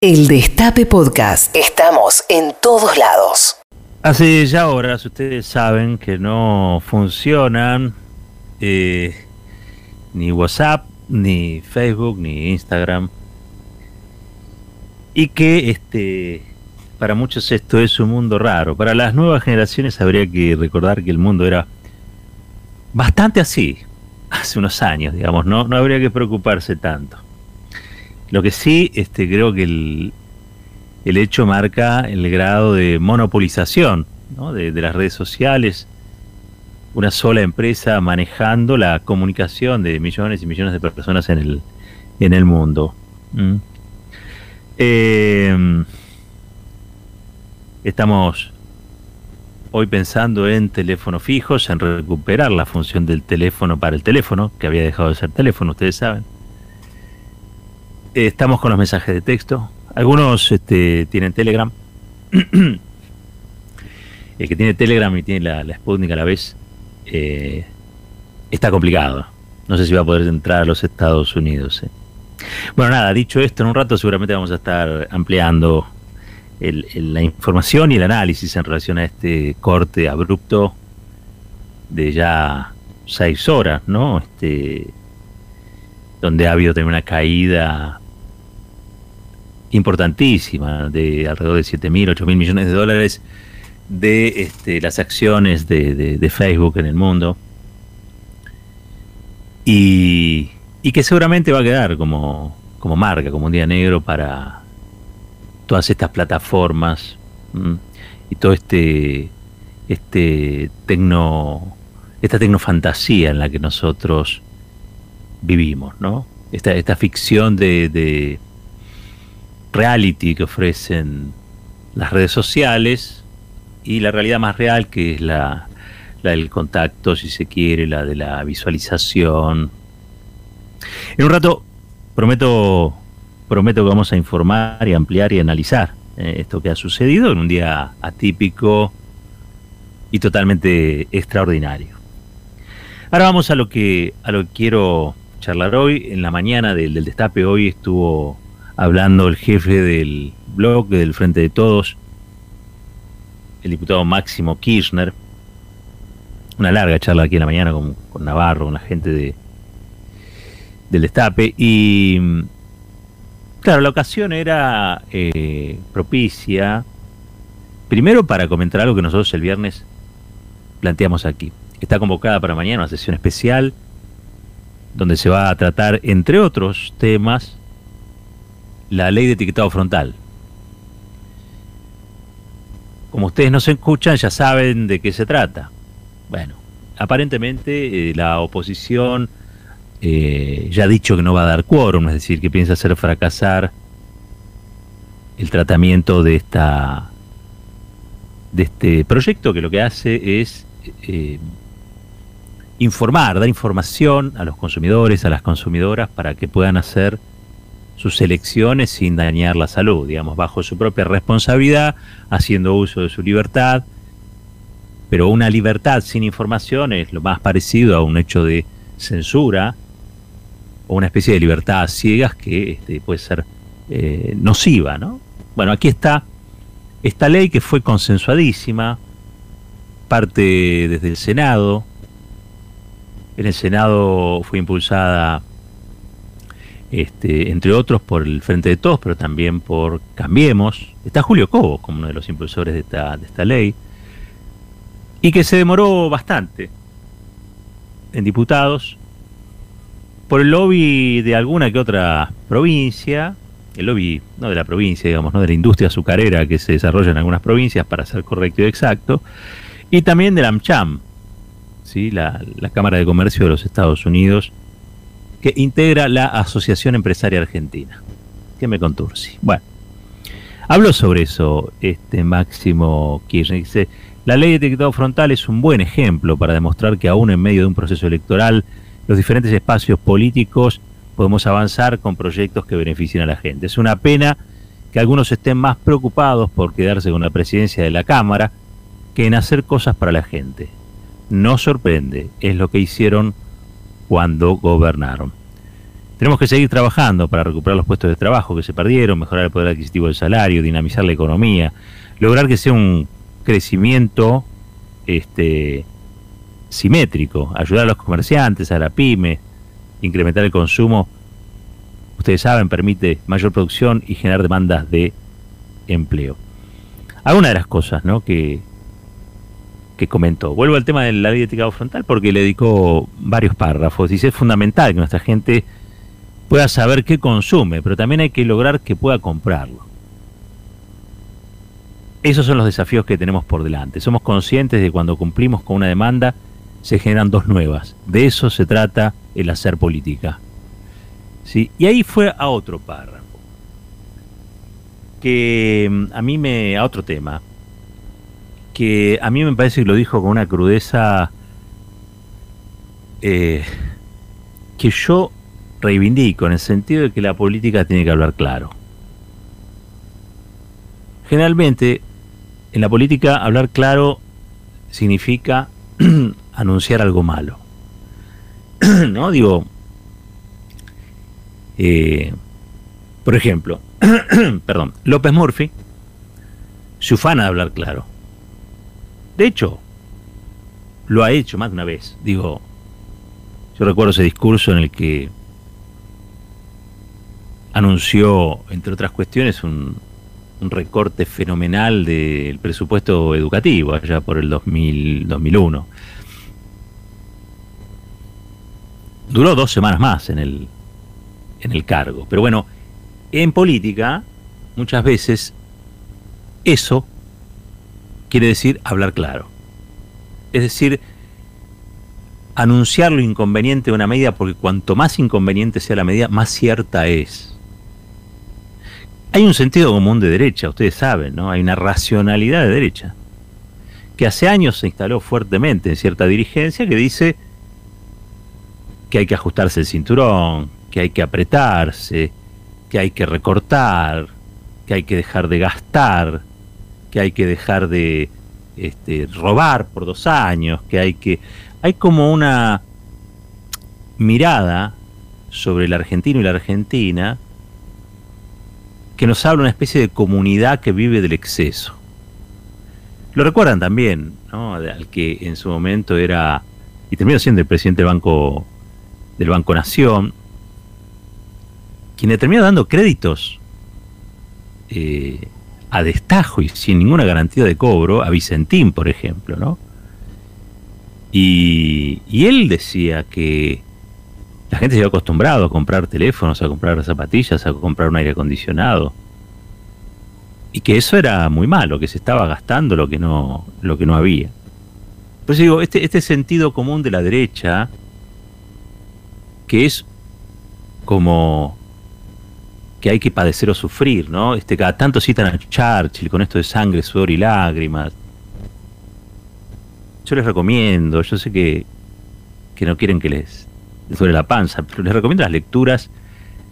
El Destape Podcast. Estamos en todos lados. Hace ya horas ustedes saben que no funcionan eh, ni WhatsApp, ni Facebook, ni Instagram. Y que este para muchos esto es un mundo raro. Para las nuevas generaciones habría que recordar que el mundo era bastante así, hace unos años, digamos, no, no habría que preocuparse tanto. Lo que sí, este, creo que el, el hecho marca el grado de monopolización de, las redes sociales, una sola empresa manejando la comunicación de millones y millones de personas en el, en el mundo. ¿Mm? Em, estamos hoy pensando en teléfonos fijos, en recuperar la función del teléfono para el teléfono, que había dejado de ser teléfono, ustedes saben. Eh, estamos con los mensajes de texto. Algunos este, tienen Telegram. El que tiene Telegram y tiene la, la Sputnik a la vez eh, está complicado. No sé si va a poder entrar a los Estados Unidos. Eh. Bueno, nada, dicho esto, en un rato seguramente vamos a estar ampliando la información y el análisis en relación a este corte abrupto de ya seis horas, ¿no? Este, donde ha habido también una caída importantísima de alrededor de 7 mil, 8 mil millones de dólares de este, las acciones de, Facebook en el mundo. Y, que seguramente va a quedar como, como marca, como un día negro para todas estas plataformas y todo este este esta tecnofantasía en la que nosotros vivimos, ¿no? Esta, esta ficción de, reality que ofrecen las redes sociales y la realidad más real que es la, la del contacto, si se quiere, la de la visualización. En un rato prometo, prometo que vamos a informar y ampliar y analizar eh, esto que ha sucedido en un día atípico y totalmente extraordinario. Ahora vamos a lo que a lo que quiero charlar hoy. En la mañana del, destape hoy estuvo hablando el jefe del blog del Frente de Todos, el diputado Máximo Kirchner. Una larga charla aquí en la mañana con, Navarro, con la gente de, del destape. Y claro, la ocasión era eh, propicia, primero para comentar algo que nosotros el viernes planteamos aquí. Está convocada para mañana una sesión especial donde se va a tratar, entre otros temas, la ley de etiquetado frontal. Como ustedes no se escuchan, ya saben de qué se trata. Bueno, aparentemente eh, la oposición eh, ya ha dicho que no va a dar quórum, es decir, que piensa hacer fracasar el tratamiento de esta de este proyecto que lo que hace es eh, informar, dar información a los consumidores, a las consumidoras, para que puedan hacer sus elecciones sin dañar la salud, digamos, bajo su propia responsabilidad, haciendo uso de su libertad. Pero una libertad sin información es lo más parecido a un hecho de censura o una especie de libertad a ciegas que este, puede ser eh, nociva, ¿no? Bueno, aquí está esta ley que fue consensuadísima, parte desde el Senado, en el Senado fue impulsada, este, entre otros, por el Frente de Todos, pero también por Cambiemos. Está Julio Cobo como uno de los impulsores de esta, de esta ley. Y que se demoró bastante en diputados por el lobby de alguna que otra provincia, el lobby no de la provincia, digamos, no de la industria azucarera que se desarrolla en algunas provincias, para ser correcto y exacto, y también de la AmCham, ¿sí? la, Cámara de Comercio de los Estados Unidos, que integra la Asociación Empresaria Argentina. ¿Qué me contursi? Bueno, hablo sobre eso, este Máximo Kirchner. Dice, la ley de etiquetado frontal es un buen ejemplo para demostrar que aún en medio de un proceso electoral, los diferentes espacios políticos podemos avanzar con proyectos que beneficien a la gente. Es una pena que algunos estén más preocupados por quedarse con la presidencia de la Cámara que en hacer cosas para la gente no sorprende, es lo que hicieron cuando gobernaron. Tenemos que seguir trabajando para recuperar los puestos de trabajo que se perdieron, mejorar el poder adquisitivo del salario, dinamizar la economía, lograr que sea un crecimiento este, simétrico, ayudar a los comerciantes, a la pyme, incrementar el consumo. Ustedes saben, permite mayor producción y generar demandas de empleo. Alguna de las cosas ¿no? que, que comentó. Vuelvo al tema de la ley de etiquetado frontal porque le dedicó varios párrafos. Dice, es fundamental que nuestra gente pueda saber qué consume, pero también hay que lograr que pueda comprarlo. Esos son los desafíos que tenemos por delante. Somos conscientes de que cuando cumplimos con una demanda se generan dos nuevas. De eso se trata el hacer política. ¿Sí? Y ahí fue a otro párrafo. Que mm, a mí me. a otro tema. Que a mí me parece que lo dijo con una crudeza. Eh, que yo reivindico en el sentido de que la política tiene que hablar claro. Generalmente, en la política hablar claro significa anunciar algo malo. ¿No? Digo, eh, por ejemplo, perdón, López Murphy se ufana de hablar claro. De hecho, lo ha hecho más de una vez. Digo, yo recuerdo ese discurso en el que anunció, entre otras cuestiones, un, recorte fenomenal del presupuesto educativo allá por el 2000, 2001. Duró dos semanas más en el, en el cargo. Pero bueno, en política, muchas veces, eso quiere decir hablar claro. Es decir, anunciar lo inconveniente de una medida, porque cuanto más inconveniente sea la medida, más cierta es. Hay un sentido común de derecha, ustedes saben, ¿no? Hay una racionalidad de derecha, que hace años se instaló fuertemente en cierta dirigencia que dice que hay que ajustarse el cinturón, que hay que apretarse, que hay que recortar, que hay que dejar de gastar, que hay que dejar de este, robar por dos años, que hay que... Hay como una mirada sobre el argentino y la argentina que nos habla una especie de comunidad que vive del exceso. Lo recuerdan también, ¿no? Al que en su momento era, y terminó siendo el presidente del Banco del Banco Nación, quien le terminó dando créditos eh, a destajo y sin ninguna garantía de cobro a Vicentín, por ejemplo, ¿no? Y, y él decía que la gente se había acostumbrado a comprar teléfonos, a comprar zapatillas, a comprar un aire acondicionado. Y que eso era muy malo, que se estaba gastando lo que no, lo que no había. Por eso digo, este, este sentido común de la derecha que es como que hay que padecer o sufrir, ¿no? Este, cada tanto citan a Churchill con esto de sangre, sudor y lágrimas. Yo les recomiendo, yo sé que, que no quieren que les, duele la panza, pero les recomiendo las lecturas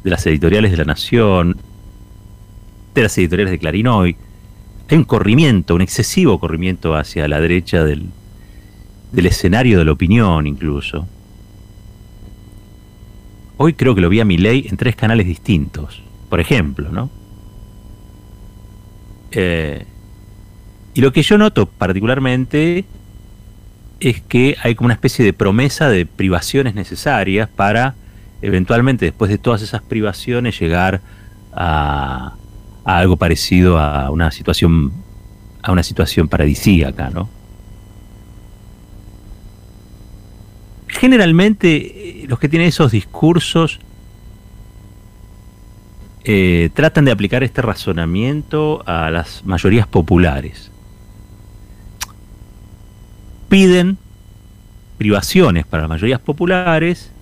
de las editoriales de La Nación, de las editoriales de Clarín hoy. Hay un corrimiento, un excesivo corrimiento hacia la derecha del, del escenario de la opinión incluso. Hoy creo que lo vi a mi ley en tres canales distintos, por ejemplo, ¿no? Eh, y lo que yo noto particularmente es que hay como una especie de promesa de privaciones necesarias para eventualmente después de todas esas privaciones llegar a, a algo parecido a una situación a una situación paradisíaca, ¿no? generalmente eh, los que tienen esos discursos eh, tratan de aplicar este razonamiento a las mayorías populares. Piden privaciones para las mayorías populares,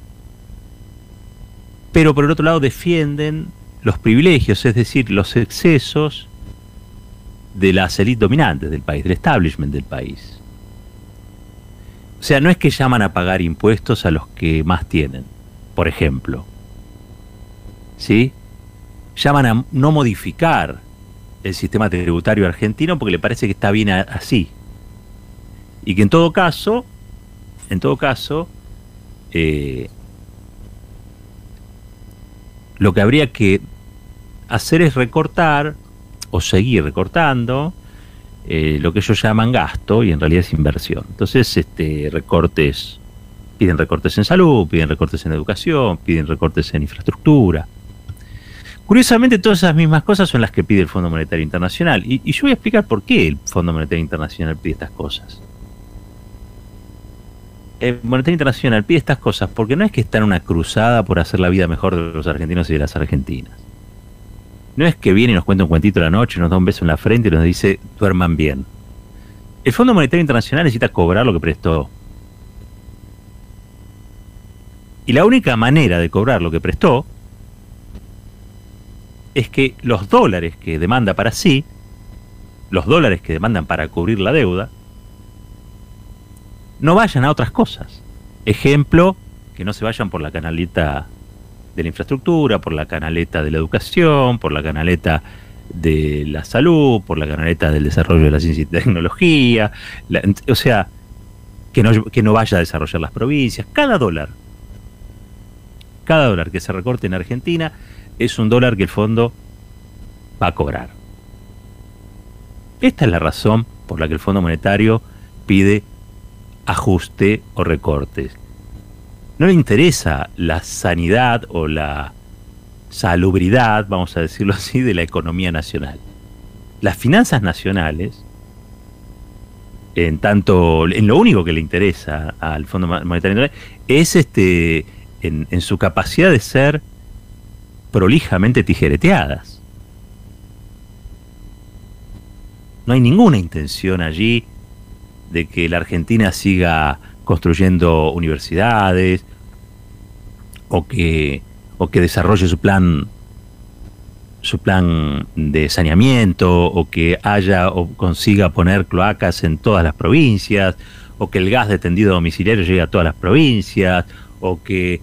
pero por el otro lado defienden los privilegios, es decir, los excesos de las élites dominantes del país, del establishment del país. O sea, no es que llaman a pagar impuestos a los que más tienen, por ejemplo. ¿Sí? Llaman a no modificar el sistema tributario argentino porque le parece que está bien así. Y que en todo caso, en todo caso, eh, lo que habría que hacer es recortar o seguir recortando eh, lo que ellos llaman gasto y en realidad es inversión. Entonces, este, recortes, piden recortes en salud, piden recortes en educación, piden recortes en infraestructura. Curiosamente, todas esas mismas cosas son las que pide el Fondo Monetario Internacional. Y, yo voy a explicar por qué el Fondo Monetario Internacional pide estas cosas. El Monetario Internacional pide estas cosas porque no es que está en una cruzada por hacer la vida mejor de los argentinos y de las argentinas. No es que viene y nos cuenta un cuentito la noche, nos da un beso en la frente y nos dice, duerman bien. El Fondo Monetario Internacional necesita cobrar lo que prestó. Y la única manera de cobrar lo que prestó es que los dólares que demanda para sí, los dólares que demandan para cubrir la deuda, no vayan a otras cosas. Ejemplo, que no se vayan por la canaleta de la infraestructura, por la canaleta de la educación, por la canaleta de la salud, por la canaleta del desarrollo de la ciencia y tecnología, o sea, que no, que no vaya a desarrollar las provincias. Cada dólar, cada dólar que se recorte en Argentina es un dólar que el fondo va a cobrar. Esta es la razón por la que el Fondo Monetario pide ajuste o recortes no le interesa la sanidad o la salubridad, vamos a decirlo así, de la economía nacional. Las finanzas nacionales, en tanto, en lo único que le interesa al Fondo Monetario es este, en, en su capacidad de ser prolijamente tijereteadas. No hay ninguna intención allí de que la Argentina siga construyendo universidades o que, o que desarrolle su plan su plan de saneamiento o que haya o consiga poner cloacas en todas las provincias o que el gas de tendido domiciliario llegue a todas las provincias o que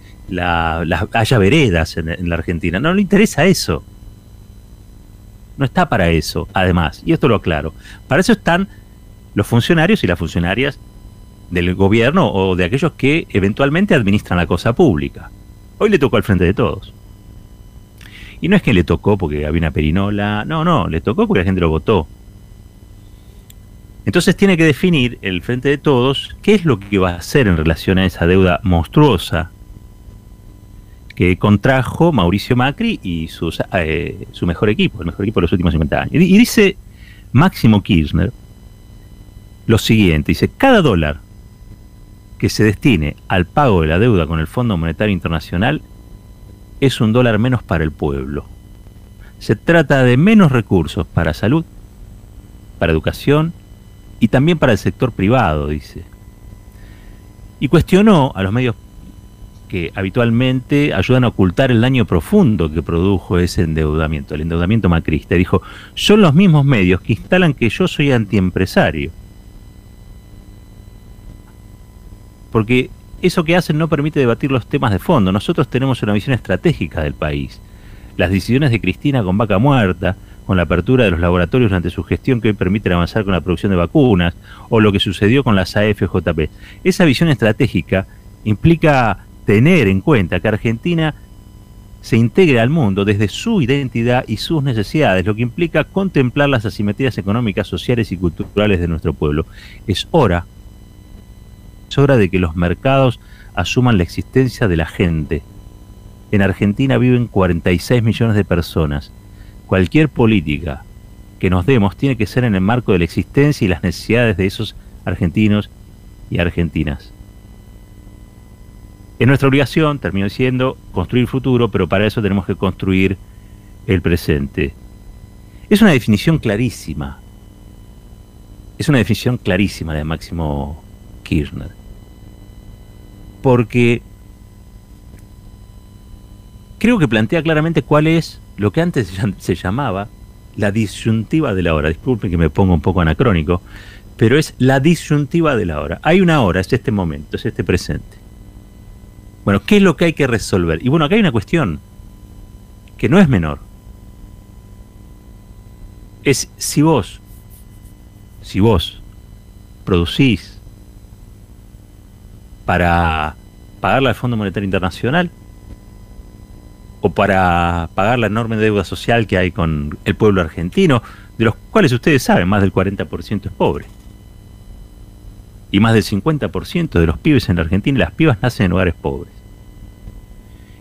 haya veredas en, en la Argentina. No le interesa eso. No está para eso, además, y esto lo aclaro. Para eso están los funcionarios y las funcionarias del gobierno o de aquellos que eventualmente administran la cosa pública. Hoy le tocó al frente de todos. Y no es que le tocó porque había una perinola, no, no, le tocó porque la gente lo votó. Entonces tiene que definir el frente de todos qué es lo que va a hacer en relación a esa deuda monstruosa que contrajo Mauricio Macri y sus, eh, su mejor equipo, el mejor equipo de los últimos 50 años. Y dice Máximo Kirchner lo siguiente, dice, cada dólar que se destine al pago de la deuda con el Fondo Monetario Internacional es un dólar menos para el pueblo. Se trata de menos recursos para salud, para educación y también para el sector privado, dice. Y cuestionó a los medios que habitualmente ayudan a ocultar el daño profundo que produjo ese endeudamiento, el endeudamiento macrista. Dijo, son los mismos medios que instalan que yo soy antiempresario porque eso que hacen no permite debatir los temas de fondo. Nosotros tenemos una visión estratégica del país. Las decisiones de Cristina con vaca muerta, con la apertura de los laboratorios durante su gestión que hoy permiten avanzar con la producción de vacunas, o lo que sucedió con las AFJP. Esa visión estratégica implica tener en cuenta que Argentina se integre al mundo desde su identidad y sus necesidades, lo que implica contemplar las asimetrías económicas, sociales y culturales de nuestro pueblo. Es hora es hora de que los mercados asuman la existencia de la gente. En Argentina viven 46 millones de personas. Cualquier política que nos demos tiene que ser en el marco de la existencia y las necesidades de esos argentinos y argentinas. Es nuestra obligación, termino diciendo, construir futuro, pero para eso tenemos que construir el presente. Es una definición clarísima. Es una definición clarísima de Máximo Kirchner porque creo que plantea claramente cuál es lo que antes se llamaba la disyuntiva de la hora. Disculpen que me pongo un poco anacrónico, pero es la disyuntiva de la hora. Hay una hora, es este momento, es este presente. Bueno, ¿qué es lo que hay que resolver? Y bueno, acá hay una cuestión que no es menor. Es si vos, si vos producís para pagarle al Fondo Monetario Internacional o para pagar la enorme deuda social que hay con el pueblo argentino, de los cuales ustedes saben, más del 40% es pobre. Y más del 50% de los pibes en la Argentina, las pibas nacen en hogares pobres.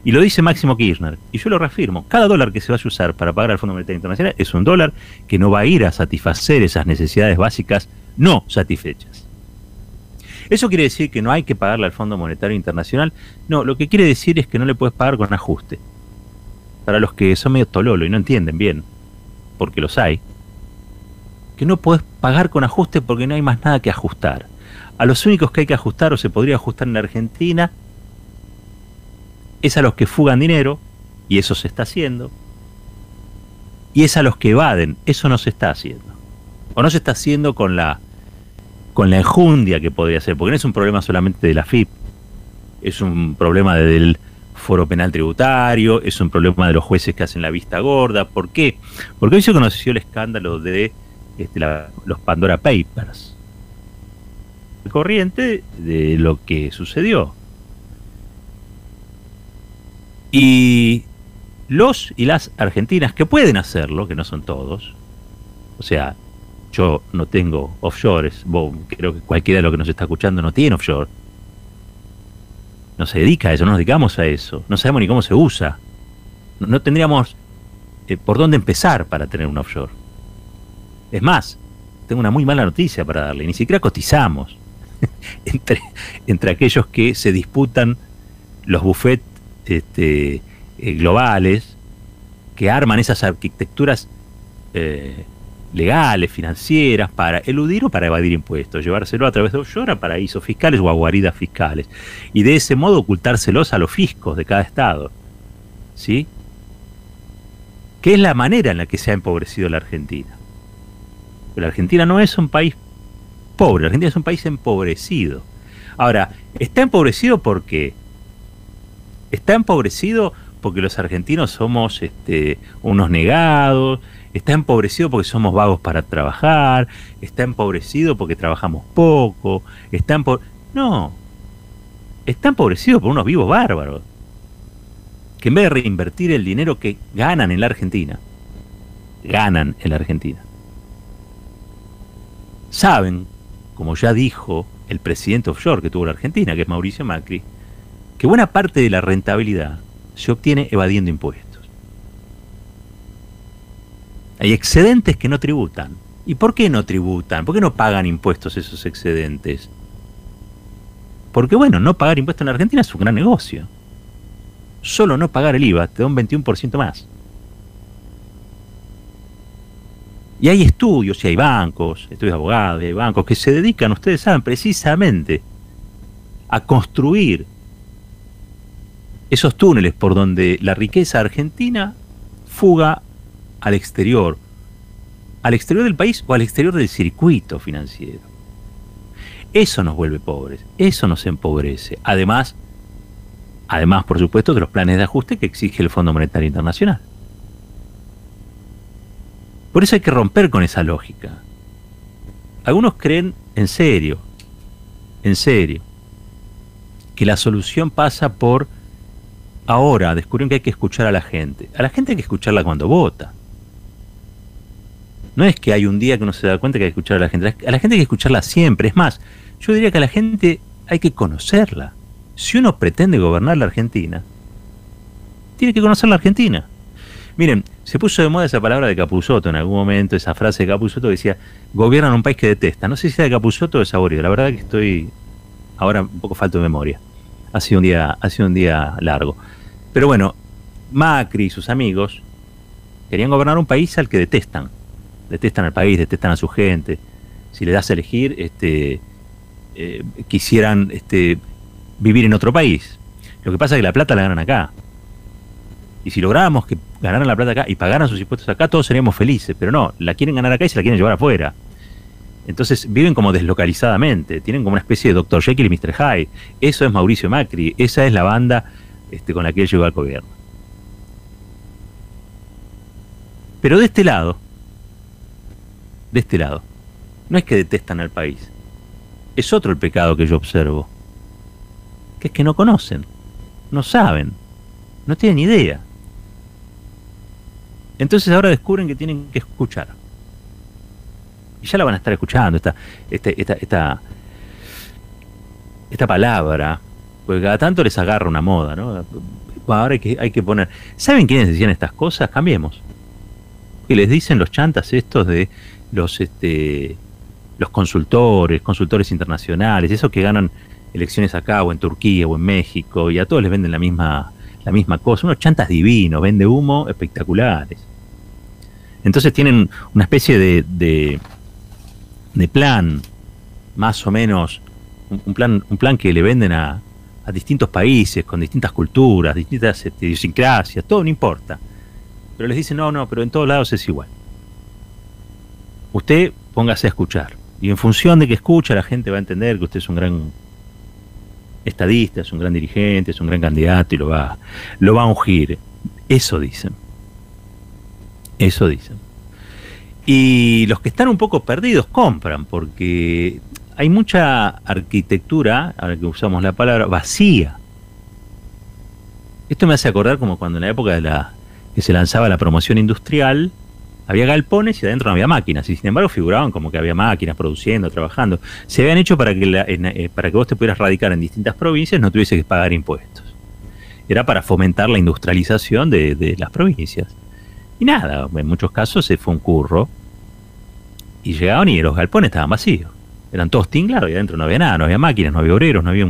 Y lo dice Máximo Kirchner, y yo lo reafirmo, cada dólar que se vaya a usar para pagar al Fondo Monetario Internacional es un dólar que no va a ir a satisfacer esas necesidades básicas no satisfechas. ¿Eso quiere decir que no hay que pagarle al Fondo Monetario Internacional? No, lo que quiere decir es que no le puedes pagar con ajuste. Para los que son medio tololo y no entienden bien, porque los hay, que no puedes pagar con ajuste porque no hay más nada que ajustar. A los únicos que hay que ajustar o se podría ajustar en la Argentina es a los que fugan dinero, y eso se está haciendo, y es a los que evaden, eso no se está haciendo. O no se está haciendo con la, con la enjundia que podría ser, porque no es un problema solamente de la FIP, es un problema del foro penal tributario, es un problema de los jueces que hacen la vista gorda. ¿Por qué? Porque hoy se conoció el escándalo de este, los Pandora Papers. Corriente de lo que sucedió. Y los y las argentinas que pueden hacerlo, que no son todos, o sea, yo no tengo offshores, creo que cualquiera de los que nos está escuchando no tiene offshore. No se dedica a eso, no nos dedicamos a eso, no sabemos ni cómo se usa. No, tendríamos eh, por dónde empezar para tener un offshore. Es más, tengo una muy mala noticia para darle, ni siquiera cotizamos entre, entre aquellos que se disputan los buffets este, eh, globales que arman esas arquitecturas eh, legales, financieras, para eludir o para evadir impuestos, llevárselo a través de offshore paraísos fiscales o a guaridas fiscales, y de ese modo ocultárselos a los fiscos de cada estado. ¿Sí? Que es la manera en la que se ha empobrecido la Argentina. La Argentina no es un país pobre, la Argentina es un país empobrecido. Ahora, está empobrecido porque está empobrecido porque los argentinos somos este, unos negados, está empobrecido porque somos vagos para trabajar, está empobrecido porque trabajamos poco, está No, está empobrecido por unos vivos bárbaros, que en vez de reinvertir el dinero que ganan en la Argentina, ganan en la Argentina, saben, como ya dijo el presidente offshore que tuvo la Argentina, que es Mauricio Macri, que buena parte de la rentabilidad se obtiene evadiendo impuestos. Hay excedentes que no tributan. ¿Y por qué no tributan? ¿Por qué no pagan impuestos esos excedentes? Porque bueno, no pagar impuestos en la Argentina es un gran negocio. Solo no pagar el IVA te da un 21% más. Y hay estudios, y hay bancos, estudios de abogados, y hay bancos que se dedican, ustedes saben, precisamente a construir esos túneles por donde la riqueza argentina fuga al exterior, al exterior del país o al exterior del circuito financiero. Eso nos vuelve pobres, eso nos empobrece. Además, además, por supuesto, de los planes de ajuste que exige el Fondo Monetario Internacional. Por eso hay que romper con esa lógica. Algunos creen en serio, en serio, que la solución pasa por ahora descubrieron que hay que escuchar a la gente. A la gente hay que escucharla cuando vota. No es que hay un día que uno se da cuenta que hay que escuchar a la gente. A la gente hay que escucharla siempre. Es más, yo diría que a la gente hay que conocerla. Si uno pretende gobernar la Argentina, tiene que conocer la Argentina. Miren, se puso de moda esa palabra de Capuzoto en algún momento, esa frase de Capuzoto que decía, gobiernan un país que detesta. No sé si sea de Capuzoto o de Saborio, la verdad que estoy ahora un poco falto de memoria. Ha sido un día, ha sido un día largo. Pero bueno, Macri y sus amigos querían gobernar un país al que detestan. Detestan al país, detestan a su gente. Si le das a elegir, este, eh, quisieran este, vivir en otro país. Lo que pasa es que la plata la ganan acá. Y si lográramos que ganaran la plata acá y pagaran sus impuestos acá, todos seríamos felices. Pero no, la quieren ganar acá y se la quieren llevar afuera. Entonces viven como deslocalizadamente, tienen como una especie de Dr. Jekyll y Mr. Hyde. Eso es Mauricio Macri, esa es la banda este, con la que él llegó al gobierno. Pero de este lado, de este lado, no es que detestan al país, es otro el pecado que yo observo, que es que no conocen, no saben, no tienen idea. Entonces ahora descubren que tienen que escuchar. Y ya la van a estar escuchando, esta, esta, esta, esta, esta palabra, porque cada tanto les agarra una moda, ¿no? Ahora hay que, poner. ¿Saben quiénes decían estas cosas? Cambiemos. Que les dicen los chantas estos de los este los consultores, consultores internacionales, esos que ganan elecciones acá o en Turquía o en México y a todos les venden la misma la misma cosa, unos chantas divinos, vende humo espectaculares. Entonces tienen una especie de, de, plan, más o menos, un, plan, un plan que le venden a, a distintos países, con distintas culturas, distintas este, idiosincrasias, todo no importa. Pero les dicen, no, no, pero en todos lados es igual. Usted póngase a escuchar. Y en función de que escucha, la gente va a entender que usted es un gran estadista, es un gran dirigente, es un gran candidato y lo va, lo va a ungir. Eso dicen. Eso dicen. Y los que están un poco perdidos compran, porque hay mucha arquitectura, ahora que usamos la palabra, vacía. Esto me hace acordar como cuando en la época de la que se lanzaba la promoción industrial, había galpones y adentro no había máquinas, y sin embargo figuraban como que había máquinas produciendo, trabajando. Se habían hecho para que, eh, para que vos te pudieras radicar en distintas provincias, no tuviese que pagar impuestos. Era para fomentar la industrialización de, las provincias. Y nada, en muchos casos se fue un curro. Y llegaban y los galpones estaban vacíos. Eran todos tinglados y adentro no había nada, no había máquinas, no había obreros, no había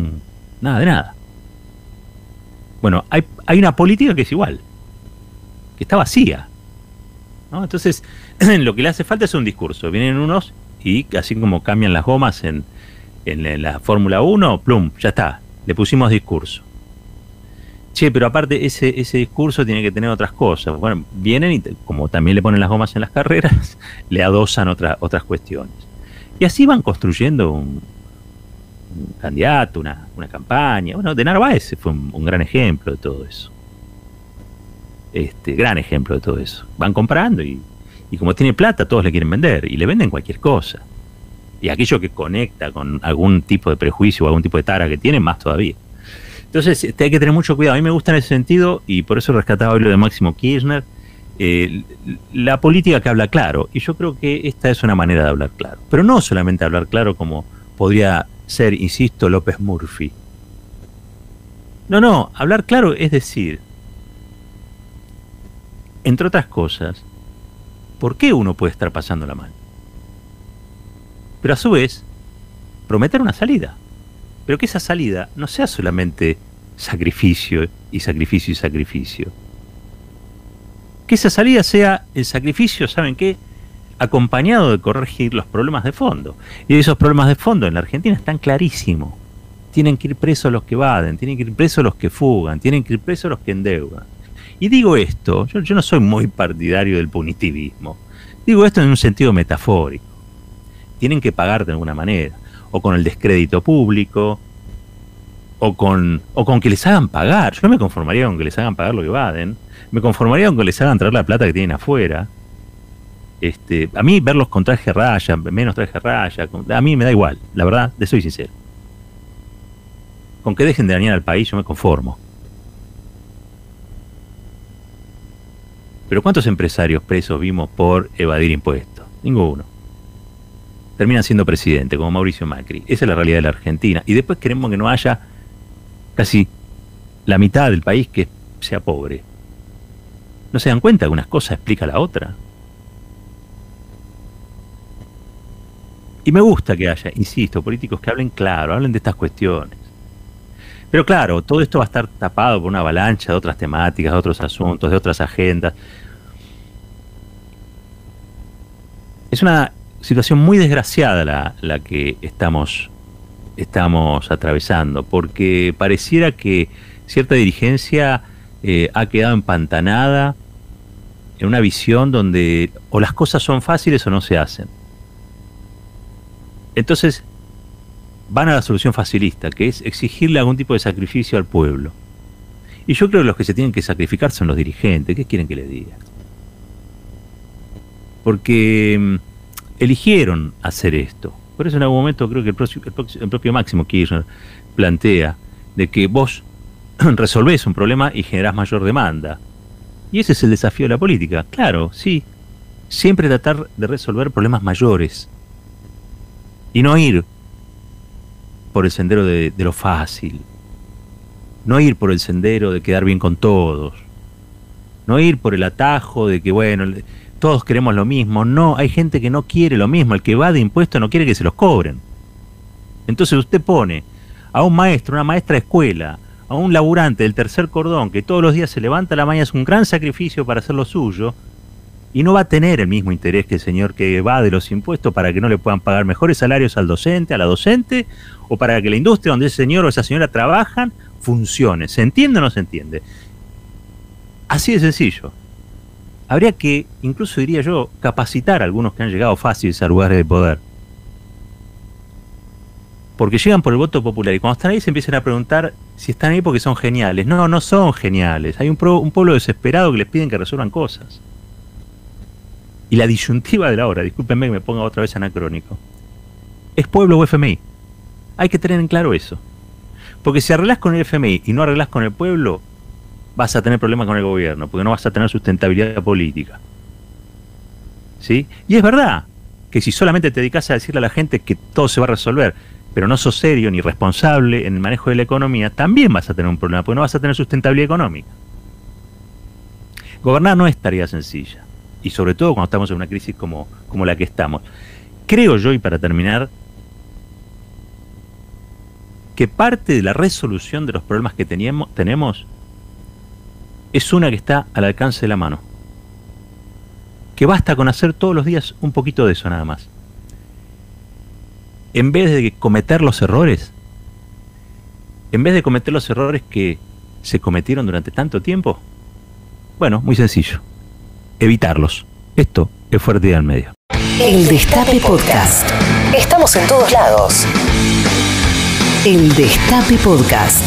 nada de nada. Bueno, hay, hay una política que es igual, que está vacía. Entonces, lo que le hace falta es un discurso. Vienen unos y así como cambian las gomas en, en la Fórmula 1, plum, ya está, le pusimos discurso. Che, pero aparte ese, ese discurso tiene que tener otras cosas. Bueno, vienen y como también le ponen las gomas en las carreras, le adosan otras cuestiones. Y así van construyendo un, candidato, una, una, campaña. Bueno, de Narváez fue un gran ejemplo de todo eso este, gran ejemplo de todo eso. Van comprando y, como tiene plata, todos le quieren vender y le venden cualquier cosa. Y aquello que conecta con algún tipo de prejuicio o algún tipo de tara que tiene, más todavía. Entonces este, hay que tener mucho cuidado. A mí me gusta en ese sentido, y por eso rescataba hoy lo de Máximo Kirchner, eh, la política que habla claro. Y yo creo que esta es una manera de hablar claro. Pero no solamente hablar claro como podría ser, insisto, López Murphy. No, no, hablar claro es decir, entre otras cosas, por qué uno puede estar pasándola mal. Pero a su vez, prometer una salida. Pero que esa salida no sea solamente sacrificio y sacrificio y sacrificio. Que esa salida sea el sacrificio, ¿saben qué? Acompañado de corregir los problemas de fondo. Y esos problemas de fondo en la Argentina están clarísimos. Tienen que ir presos los que vaden, tienen que ir presos los que fugan, tienen que ir presos los que endeudan. Y digo esto, yo, no soy muy partidario del punitivismo. Digo esto en un sentido metafórico. Tienen que pagar de alguna manera, o con el descrédito público, o con, o con que les hagan pagar. Yo no me conformaría con que les hagan pagar lo que vaden. Me conformaría con que les hagan traer la plata que tienen afuera. Este, a mí verlos con traje raya, menos traje raya, a mí me da igual, la verdad, de soy sincero. Con que dejen de dañar al país yo me conformo. Pero ¿cuántos empresarios presos vimos por evadir impuestos? Ninguno. Terminan siendo presidente, como Mauricio Macri. Esa es la realidad de la Argentina. Y después queremos que no haya casi la mitad del país que sea pobre. ¿No se dan cuenta que una cosa explica la otra? Y me gusta que haya, insisto, políticos que hablen claro, hablen de estas cuestiones. Pero claro, todo esto va a estar tapado por una avalancha de otras temáticas, de otros asuntos, de otras agendas. Es una situación muy desgraciada la, la que estamos, estamos atravesando, porque pareciera que cierta dirigencia eh, ha quedado empantanada en una visión donde o las cosas son fáciles o no se hacen. Entonces, van a la solución facilista, que es exigirle algún tipo de sacrificio al pueblo. Y yo creo que los que se tienen que sacrificar son los dirigentes. ¿Qué quieren que les diga? Porque mm, eligieron hacer esto. Por eso en algún momento creo que el, propio Máximo Kirchner plantea de que vos resolvés un problema y generás mayor demanda. Y ese es el desafío de la política. Claro, sí. Siempre tratar de resolver problemas mayores. Y no ir por el sendero de, lo fácil. No ir por el sendero de quedar bien con todos. No ir por el atajo de que, bueno, todos queremos lo mismo. No, hay gente que no quiere lo mismo. El que va de impuestos no quiere que se los cobren. Entonces usted pone a un maestro, una maestra de escuela, a un laburante del tercer cordón que todos los días se levanta a la mañana, es un gran sacrificio para hacer lo suyo, y no va a tener el mismo interés que el señor que va de los impuestos para que no le puedan pagar mejores salarios al docente, a la docente, o para que la industria donde ese señor o esa señora trabajan funcione. ¿Se entiende o no se entiende? Así de sencillo. Habría que, incluso diría yo, capacitar a algunos que han llegado fáciles a lugares de poder porque llegan por el voto popular y cuando están ahí se empiezan a preguntar si están ahí porque son geniales. No, no son geniales. Hay un, pueblo desesperado que les piden que resuelvan cosas. Y la disyuntiva de la hora, discúlpenme que me ponga otra vez anacrónico, es pueblo o FMI. Hay que tener en claro eso. Porque si arreglas con el FMI y no arreglas con el pueblo, vas a tener problemas con el gobierno, porque no vas a tener sustentabilidad política. ¿Sí? Y es verdad que si solamente te dedicas a decirle a la gente que todo se va a resolver, pero no sos serio ni responsable en el manejo de la economía, también vas a tener un problema, porque no vas a tener sustentabilidad económica. Gobernar no es tarea sencilla, y sobre todo cuando estamos en una crisis como, como la que estamos. Creo yo, y para terminar, que parte de la resolución de los problemas que teníamos, tenemos es una que está al alcance de la mano. Que basta con hacer todos los días un poquito de eso nada más en vez de cometer los errores, en vez de cometer los errores que se cometieron durante tanto tiempo, bueno, muy sencillo, evitarlos. Esto es Fuerte al Medio. El Destape Podcast. Estamos en todos lados. El Destape Podcast.